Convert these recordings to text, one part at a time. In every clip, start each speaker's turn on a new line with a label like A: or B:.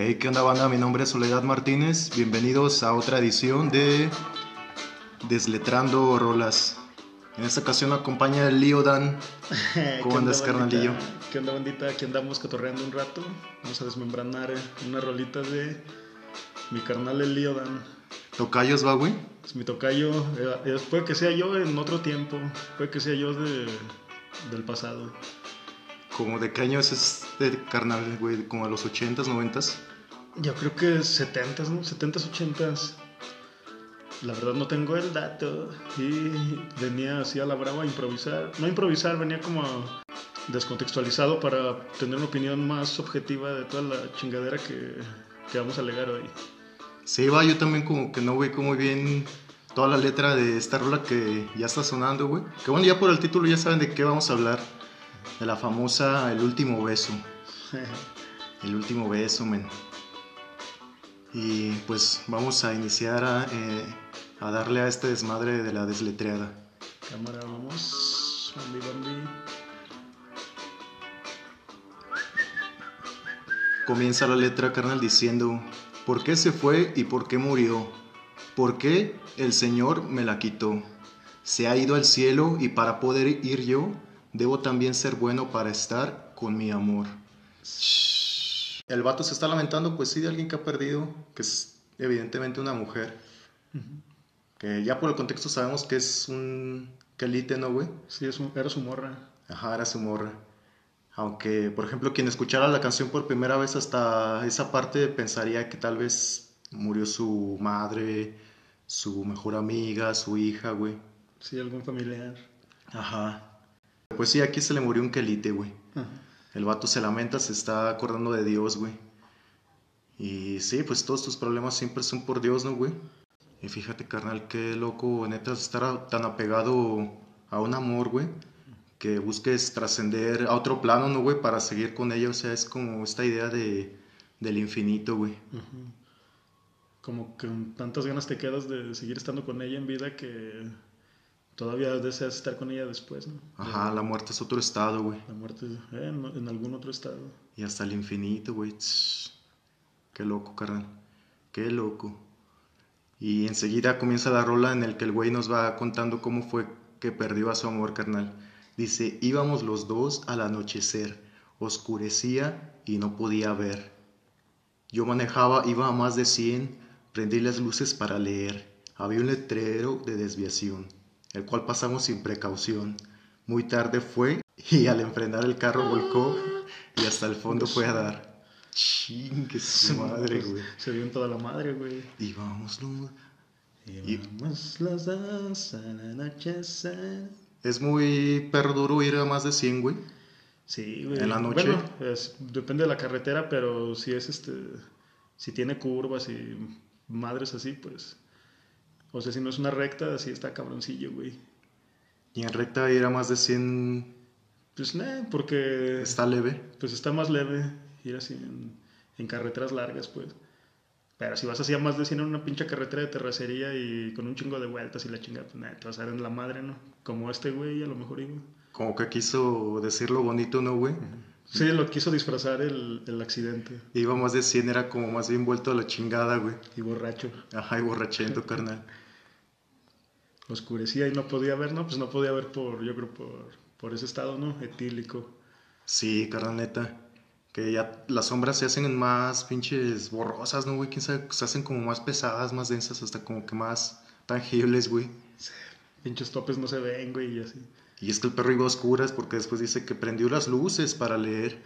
A: Hey, ¿qué onda banda? Mi nombre es Soledad Martínez. Bienvenidos a otra edición de Desletrando Rolas. En esta ocasión acompaña el Lío Dan. ¿Cómo andas, carnalillo?
B: ¿Qué onda, bandita? Aquí andamos cotorreando un rato. Vamos a desmembranar una rolita de mi carnal el Lío Dan.
A: ¿Tocayos va, güey?
B: Es mi tocayo. eh, eh, puede que sea yo en otro tiempo. Puede que sea yo de, del pasado.
A: ¿Como de qué año es este carnal, güey? ¿Como de los 80s, 90s?
B: Yo creo que 70s, ¿no? 70s, 80s. La verdad no tengo el dato. Y venía así a la brava a improvisar. No a improvisar, venía como descontextualizado para tener una opinión más objetiva de toda la chingadera que, que vamos a alegar hoy.
A: Sí, va, yo también como que no ubico muy bien toda la letra de esta rola que ya está sonando, güey. Que bueno, ya por el título ya saben de qué vamos a hablar. De la famosa El Último Beso. El Último Beso, men. Y pues vamos a iniciar a, eh, a darle a este desmadre de la desletreada.
B: Cámara, vamos. Bambi, bambi.
A: Comienza la letra, carnal, diciendo, ¿por qué se fue y por qué murió? ¿Por qué el Señor me la quitó? Se ha ido al cielo y para poder ir yo, debo también ser bueno para estar con mi amor. El vato se está lamentando, pues sí, de alguien que ha perdido, que es evidentemente una mujer. Que ya por el contexto sabemos que es un quelite, ¿no, güey?
B: Sí, es un- era su morra.
A: Ajá, era su morra. Aunque, por ejemplo, quien escuchara la canción por primera vez hasta esa parte pensaría que tal vez murió su madre, su mejor amiga, su hija, güey.
B: Sí, algún familiar.
A: Ajá. Pues sí, aquí se le murió un quelite, güey.
B: Ajá.
A: El vato se lamenta, se está acordando de Dios, güey. Y sí, pues todos tus problemas siempre son por Dios, ¿no, güey? Y fíjate, carnal, qué loco, neta, estar tan apegado a un amor, güey, que busques trascender a otro plano, ¿no, güey? Para seguir con ella, o sea, es como esta idea de, del infinito, güey.
B: Como que con tantas ganas te quedas de seguir estando con ella en vida que todavía deseas estar con ella después, ¿no?
A: Ajá, la muerte es otro estado, güey.
B: La muerte eh, en, en algún otro estado.
A: Y hasta el infinito, güey. Qué loco, carnal. Qué loco. Y enseguida comienza la rola en el que el güey nos va contando cómo fue que perdió a su amor, carnal. Dice, íbamos los dos al anochecer. Oscurecía y no podía ver. Yo manejaba, iba a más de 100. Prendí las luces para leer. Había un letrero de desviación, el cual pasamos sin precaución. Muy tarde fue y al enfrenar el carro volcó y hasta el fondo fue a dar. Chingue su madre, güey.
B: Se dio en toda la madre, güey.
A: Y vamos, no.
B: Y vamos los dos al anochecer.
A: Es muy perro duro ir a más de 100, güey.
B: Sí, güey.
A: ¿En la noche?
B: Bueno, es- depende de la carretera, pero si es este. Si tiene curvas y madres así, pues. O sea, si no es una recta, así está cabroncillo, güey.
A: Y en recta ir a más de 100
B: Pues, nah, porque.
A: está leve.
B: Pues está más leve ir así en, en carreteras largas, pues. Pero si vas así a más de 100 en una pinche carretera de terracería y con un chingo de vueltas y la chingada, pues nada, te vas a dar en la madre, ¿no? Como este güey, a lo mejor iba.
A: Como que quiso decirlo bonito, ¿no, güey?
B: Sí, lo quiso disfrazar el, el accidente.
A: Iba más de 100, era como más bien vuelto a la chingada, güey.
B: Y borracho.
A: Ajá, y borrachento, carnal.
B: Oscurecía y no podía ver, ¿no? Pues no podía ver por, yo creo, por, por ese estado, ¿no? Etílico.
A: Sí, carnal, neta. Que ya las sombras se hacen más pinches borrosas, ¿no, güey? Quién sabe, se hacen como más pesadas, más densas, hasta como que más tangibles, güey.
B: Pinches topes no se ven, güey, y así.
A: Y es que el perro iba a oscuras porque después dice que prendió las luces para leer.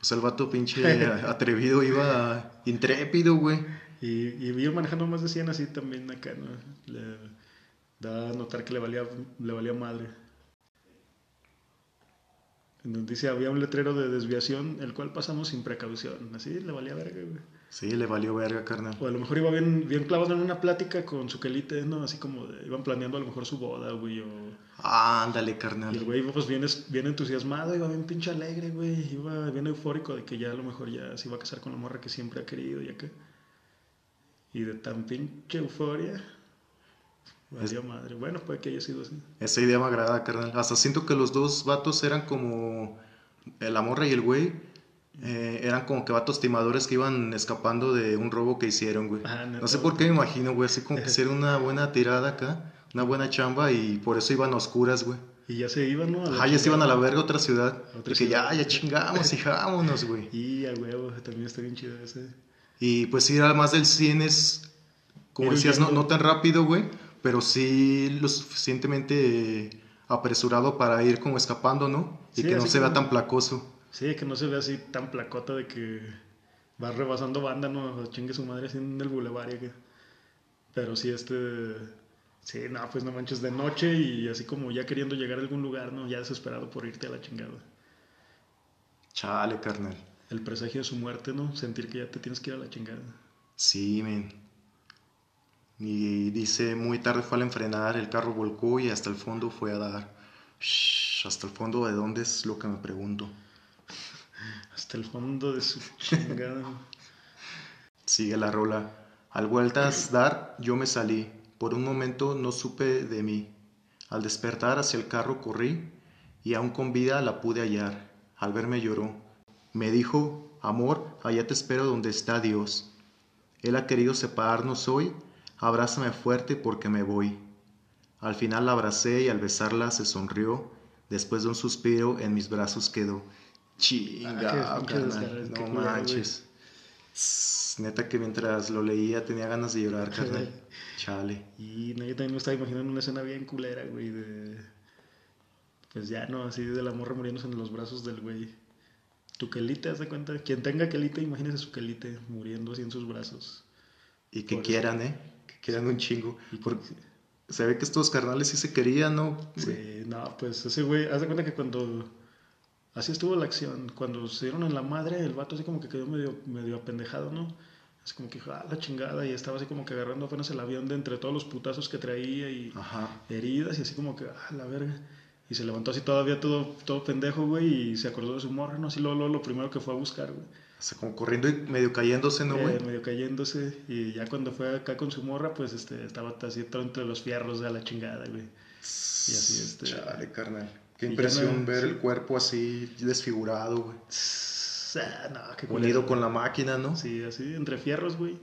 A: O sea, el vato pinche atrevido iba intrépido, güey.
B: Y, y ir manejando más de 100 así también acá, ¿no? Le da a notar que le valía, le valía madre. En donde dice, había un letrero de desviación, el cual pasamos sin precaución. Así le valía verga, güey.
A: Sí, le valió verga, carnal.
B: O a lo mejor iba bien, bien clavado en una plática con su quelite, ¿no? Así como de- iban planeando a lo mejor su boda, güey, o...
A: Ándale,
B: Y el
A: carnal.
B: güey, pues bien, bien entusiasmado, iba bien pinche alegre, güey. Iba bien eufórico de que ya a lo mejor ya se iba a casar con la morra que siempre ha querido y acá. Y de tan pinche euforia. Valió madre. Bueno, puede que haya sido así.
A: Esa idea me agrada, carnal. Hasta siento que los dos vatos eran como la morra y el güey. eh, eran como que vatos timadores que iban escapando de un robo que hicieron, güey.
B: Ah,
A: no sé por qué me imagino, güey, así como que hicieron una buena tirada acá, una buena chamba y por eso iban a oscuras, güey.
B: Y ya se iban, ¿no?
A: Ajá, ya se iban a la verga a otra ciudad.
B: otra
A: Porque
B: ciudad.
A: ya, ya chingamos, hijámonos, güey.
B: Y a huevo, también está bien chido ese.
A: Y pues ir al más del 100 es, como decías, no tan rápido, güey, pero sí lo suficientemente apresurado para ir como escapando, ¿no? Y
B: Sí,
A: que no se vea tan placoso.
B: Sí, que no se ve así tan placota de que va rebasando banda, ¿no? O Chingue su madre así en el bulevar. Pero sí, este. Sí, no, pues no manches de noche y así como ya queriendo llegar a algún lugar, ¿no? Ya desesperado por irte a la chingada.
A: Chale, carnal.
B: El presagio de su muerte, ¿no? Sentir que ya te tienes que ir a la chingada.
A: Sí, men. Y dice, muy tarde fue al enfrenar, el carro volcó y hasta el fondo fue a dar. Shh, hasta el fondo de dónde es lo que me pregunto.
B: Hasta el fondo de su chingada.
A: Sigue la rola. Al vueltas dar, yo me salí. Por un momento no supe de mí. Al despertar hacia el carro corrí y aún con vida la pude hallar. Al verme lloró. Me dijo, amor, allá te espero donde está Dios. Él ha querido separarnos hoy. Abrázame fuerte porque me voy. Al final la abracé y al besarla se sonrió. Después de un suspiro en mis brazos quedó. Chinga,
B: Ah,
A: carnal, no manches. Neta que mientras lo leía tenía ganas de llorar, carnal. Chale.
B: Y no, yo también me estaba imaginando una escena bien culera, güey, de... Pues ya, ¿no? Así de la morra muriéndose en los brazos del güey. Tu quelite, haz de cuenta. Quien tenga quelite, imagínese su quelite muriendo así en sus brazos.
A: Y que
B: Por eso.
A: quieran, ¿eh? Que quieran un chingo. Porque se ve que estos carnales sí se querían, ¿no?
B: Sí, no, pues ese güey, haz de cuenta que cuando... Así estuvo la acción. Cuando se dieron en la madre, el vato así como que quedó medio, medio apendejado, ¿no? Así como que, dijo, ah, la chingada. Y estaba así como que agarrando apenas el avión de entre todos los putazos que traía y...
A: Ajá.
B: heridas y así como que, ah, la verga. Y se levantó así todavía todo, todo pendejo, güey, y se acordó de su morra, ¿no? Así lo, lo, lo primero que fue a buscar, güey.
A: O sea, como corriendo y medio cayéndose, ¿no, güey?
B: Eh, medio cayéndose. Y ya cuando fue acá con su morra, pues este, estaba así todo entre los fierros a la chingada, güey. Y así, este-
A: Chale, carnal. Qué impresión
B: no-
A: ver
B: sí.
A: el cuerpo así desfigurado, güey.
B: Ah, no, qué
A: Unido con la máquina, ¿no?
B: Sí, así, entre fierros, güey.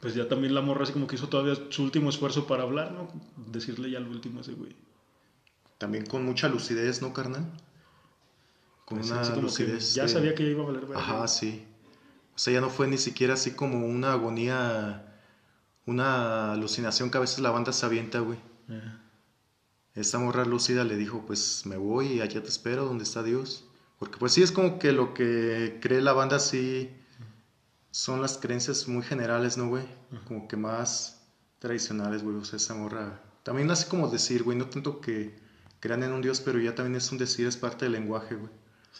B: Pues ya también la morra así como que hizo todavía su último esfuerzo para hablar, ¿no? Decirle ya lo último a ese güey.
A: También con mucha lucidez, ¿no, carnal? Con
B: Pues,
A: una
B: así como que
A: lucidez.
B: ya
A: de-
B: sabía que iba a valer verga.
A: Ajá, sí. O sea, ya no fue ni siquiera así como una agonía, una alucinación que a veces la banda se avienta, güey.
B: Eh.
A: Esta morra lúcida le dijo, pues me voy y allá te espero, donde está Dios. Porque pues sí es como que lo que cree la banda sí son las creencias muy generales, ¿no, güey? Como que más tradicionales, güey. O sea, esa morra... También así como decir, güey, no tanto que crean en un Dios, pero ya también es un decir, es parte del lenguaje, güey.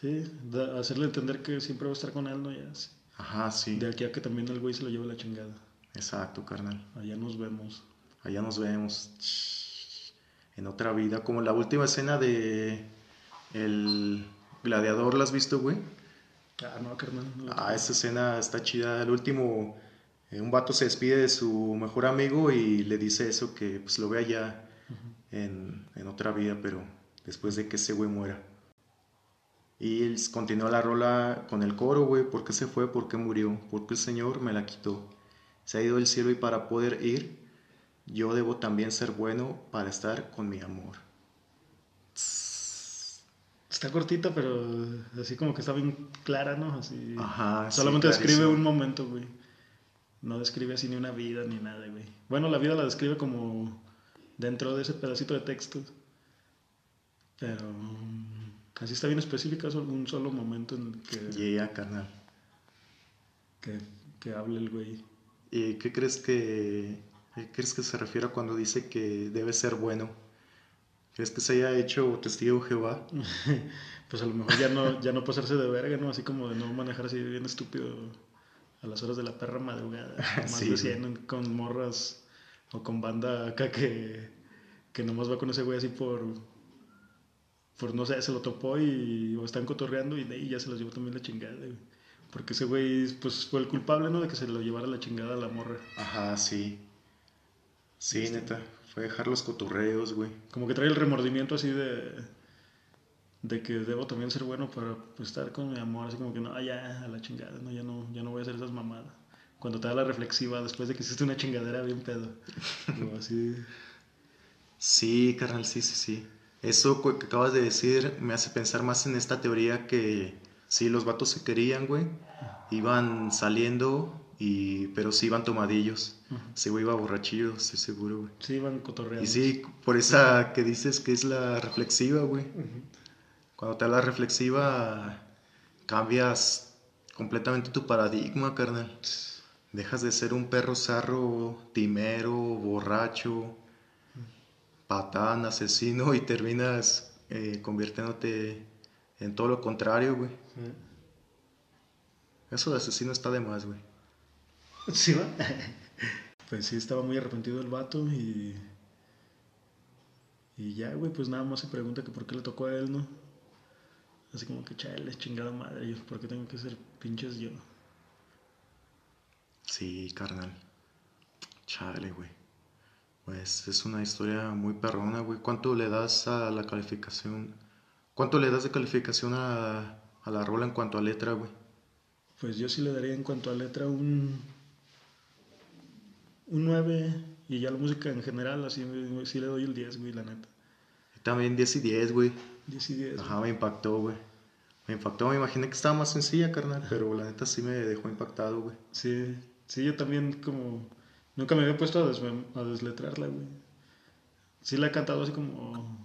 B: Sí, hacerle entender que siempre va a estar con él, ¿no? Ya, sí.
A: Ajá, sí.
B: De aquí a que también el güey se lo lleve la chingada.
A: Exacto, carnal.
B: Allá nos vemos.
A: Allá nos vemos. En otra vida. Como la última escena de El Gladiador, ¿la has visto, güey?
B: Ah, no, carnal. no.
A: Ah, esa escena está chida. El último, eh, un vato se despide de su mejor amigo y le dice eso, que pues lo ve allá en, en otra vida, pero después de que ese güey muera. Y él continúa la rola con el coro, güey. ¿Por qué se fue? ¿Por qué murió? Porque el Señor me la quitó. Se ha ido del cielo y para poder ir, yo debo también ser bueno para estar con mi amor.
B: Está cortita, pero así como que está bien clara, ¿no? Así.
A: Ajá, sí,
B: Solamente describe
A: clarísimo.
B: un momento, güey. No describe así ni una vida ni nada, güey. Bueno, la vida la describe como dentro de ese pedacito de texto. Pero así está bien específica, solo un solo momento en el que,
A: Yeah, carnal.
B: que, que hable el güey.
A: ¿Y qué crees que qué crees que se refiere cuando dice que debe ser bueno? ¿Crees que se haya hecho testigo Jehová?
B: Pues a lo mejor ya no, ya no pasarse de verga, ¿no? Así como de no manejar así bien estúpido a las horas de la perra madrugada. Más
A: Sí,
B: de
A: güey.
B: 100 con morras o con banda acá que, que nomás va con ese güey así por, por no sé, se lo topó y o están cotorreando y de ahí ya se los llevó también la chingada, güey. Porque ese güey pues fue el culpable, ¿no? De que se lo llevara la chingada a la morra.
A: Ajá, sí. Sí, neta. Fue dejar los cotorreos, güey.
B: Como que trae el remordimiento así de... de que debo también ser bueno para pues, estar con mi amor, así como que no, ya, a la chingada, no, ya no, ya no voy a hacer esas mamadas. Cuando te da la reflexiva después de que hiciste una chingadera bien pedo. O así.
A: Sí, carnal, sí, sí, sí. Eso que acabas de decir me hace pensar más en esta teoría que sí, los vatos se querían, güey. Iban saliendo, y, pero sí iban tomadillos. Sí, güey iba borrachillo, estoy seguro, güey.
B: Sí, iban cotorreando.
A: Y sí, por esa que dices que es la reflexiva, güey. Cuando te da la reflexiva, cambias completamente tu paradigma, carnal. Dejas de ser un perro zarro, timero, borracho, patán, asesino y terminas eh, convirtiéndote en todo lo contrario, güey. Eso de asesino está de más, güey.
B: Sí, va. pues sí, estaba muy arrepentido el vato y. Y ya, güey, pues nada más se pregunta que por qué le tocó a él, ¿no? Así como que chale, chingada madre, yo, ¿por qué tengo que ser pinches yo?
A: Sí, carnal. Chale, güey. Pues es una historia muy perrona, güey. ¿Cuánto le das a la calificación? ¿Cuánto le das de calificación a, a la rola en cuanto a letra, güey?
B: Pues yo sí le daría en cuanto a letra un. Un 9. Y ya la música en general, así sí le doy el 10, güey, la neta.
A: También 10 y 10, güey.
B: 10 y 10.
A: Ajá, me impactó, güey. Me impactó, me imaginé que estaba más sencilla, carnal, pero la neta sí me dejó impactado, güey.
B: Sí, sí, yo también como... Nunca me había puesto a, des a desletrarla, güey. Sí la he cantado así como...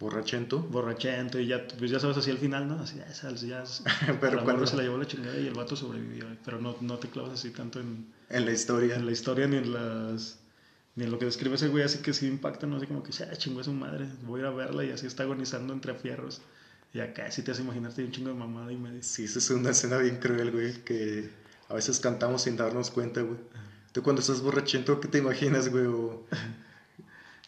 A: Borrachento.
B: Borrachento, y ya, pues ya sabes, así al final, ¿no? Así, ya, sabes, ya pero la cuando se la llevó la chingada y el vato sobrevivió, pero no, no te clavas así tanto en...
A: En la historia.
B: En la historia ni en las... Ni en lo que describe ese güey, así que sí impacta, ¿no? Así como que, ya, chingó a su madre, voy a ir a verla y así está agonizando entre fierros. Y acá sí te hace imaginarte un chingo de mamada y medio.
A: Sí, esa es una escena bien cruel, güey, que a veces cantamos sin darnos cuenta, güey. Tú cuando estás borrachento, ¿qué te imaginas, güey?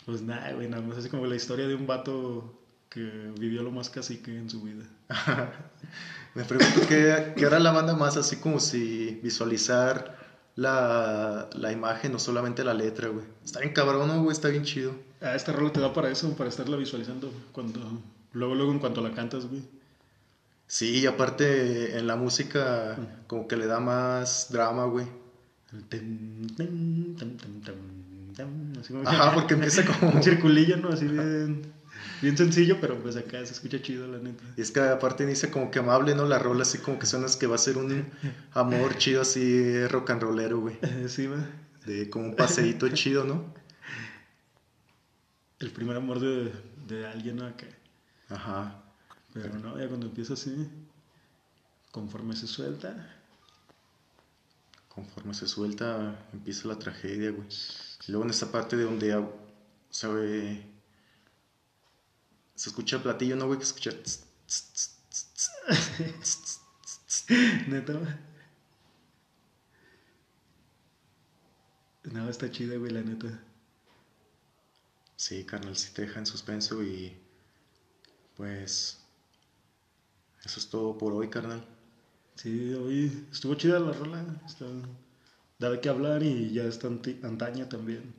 B: Pues nada, güey, nada más así como la historia de un vato que vivió lo más cacique en su vida.
A: Me pregunto qué, qué hará la banda más así como si visualizar la, la imagen, no solamente la letra, güey. Está bien cabrón, ¿no, güey? Está bien chido.
B: Ah, este rol te da para eso, para estarla visualizando cuando... Luego, luego en cuanto la cantas, güey.
A: Sí, y aparte en la música como que le da más drama, güey. Ajá, porque empieza como...
B: Un circulillo, ¿no? Así bien, bien sencillo, pero pues acá se escucha chido, la neta.
A: Y es que aparte dice como que amable, ¿no? La rola así como que suena que va a ser un amor chido así rock and rollero, güey.
B: Sí, va.
A: De como un paseíto chido, ¿no?
B: El primer amor de, de alguien, ¿no? Acá.
A: Ajá.
B: Pero no, ya cuando empieza así, conforme se suelta.
A: Conforme se suelta, empieza la tragedia, güey. Y luego en esta parte de donde se Se escucha el platillo, ¿no, güey? Que escucha.
B: Neta. No, está chida, güey, la neta.
A: Sí, carnal, sí te deja en suspenso y. Pues. Eso es todo por hoy, carnal.
B: Sí, hoy estuvo chida la rola. Está, da de qué hablar y ya está antaña también.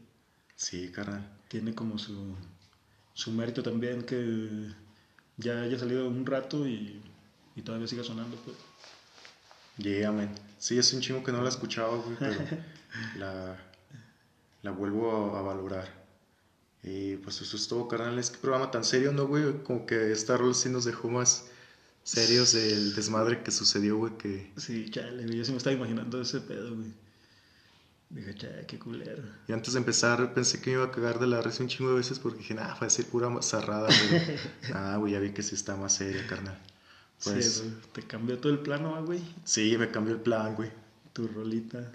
A: Sí, carnal.
B: Tiene como su, su mérito también que ya haya salido un rato y, y todavía siga sonando, pues.
A: Yeah, man. Sí, es un chingo que no la escuchaba, güey, pero la, la vuelvo a, a, valorar. Y pues eso es todo, carnal. Es que programa tan serio, ¿no, güey? Como que esta rola sí nos dejó más serios del desmadre que sucedió, güey, que...
B: Sí, chale, yo sí me estaba imaginando ese pedo, güey. Dije, chale, qué culero.
A: Y antes de empezar pensé que me iba a cagar de la risa un chingo de veces porque dije, nah, fue a ser pura zarrada, pero... ah, güey, ya vi que sí está más seria, carnal.
B: Pues... Sí, te cambió todo el plano, güey.
A: Sí, me cambió el plan, güey.
B: Tu rolita.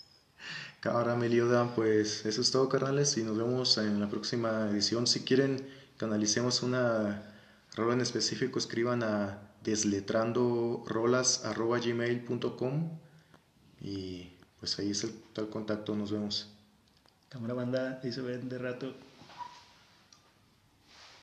A: Cámara, Meliodan, pues eso es todo, carnales, y nos vemos en la próxima edición. Si quieren que analicemos una rola en específico, escriban a desletrandorolas.gmail.com y pues ahí es el contacto, nos vemos.
B: Cámara banda, ahí se ven de rato.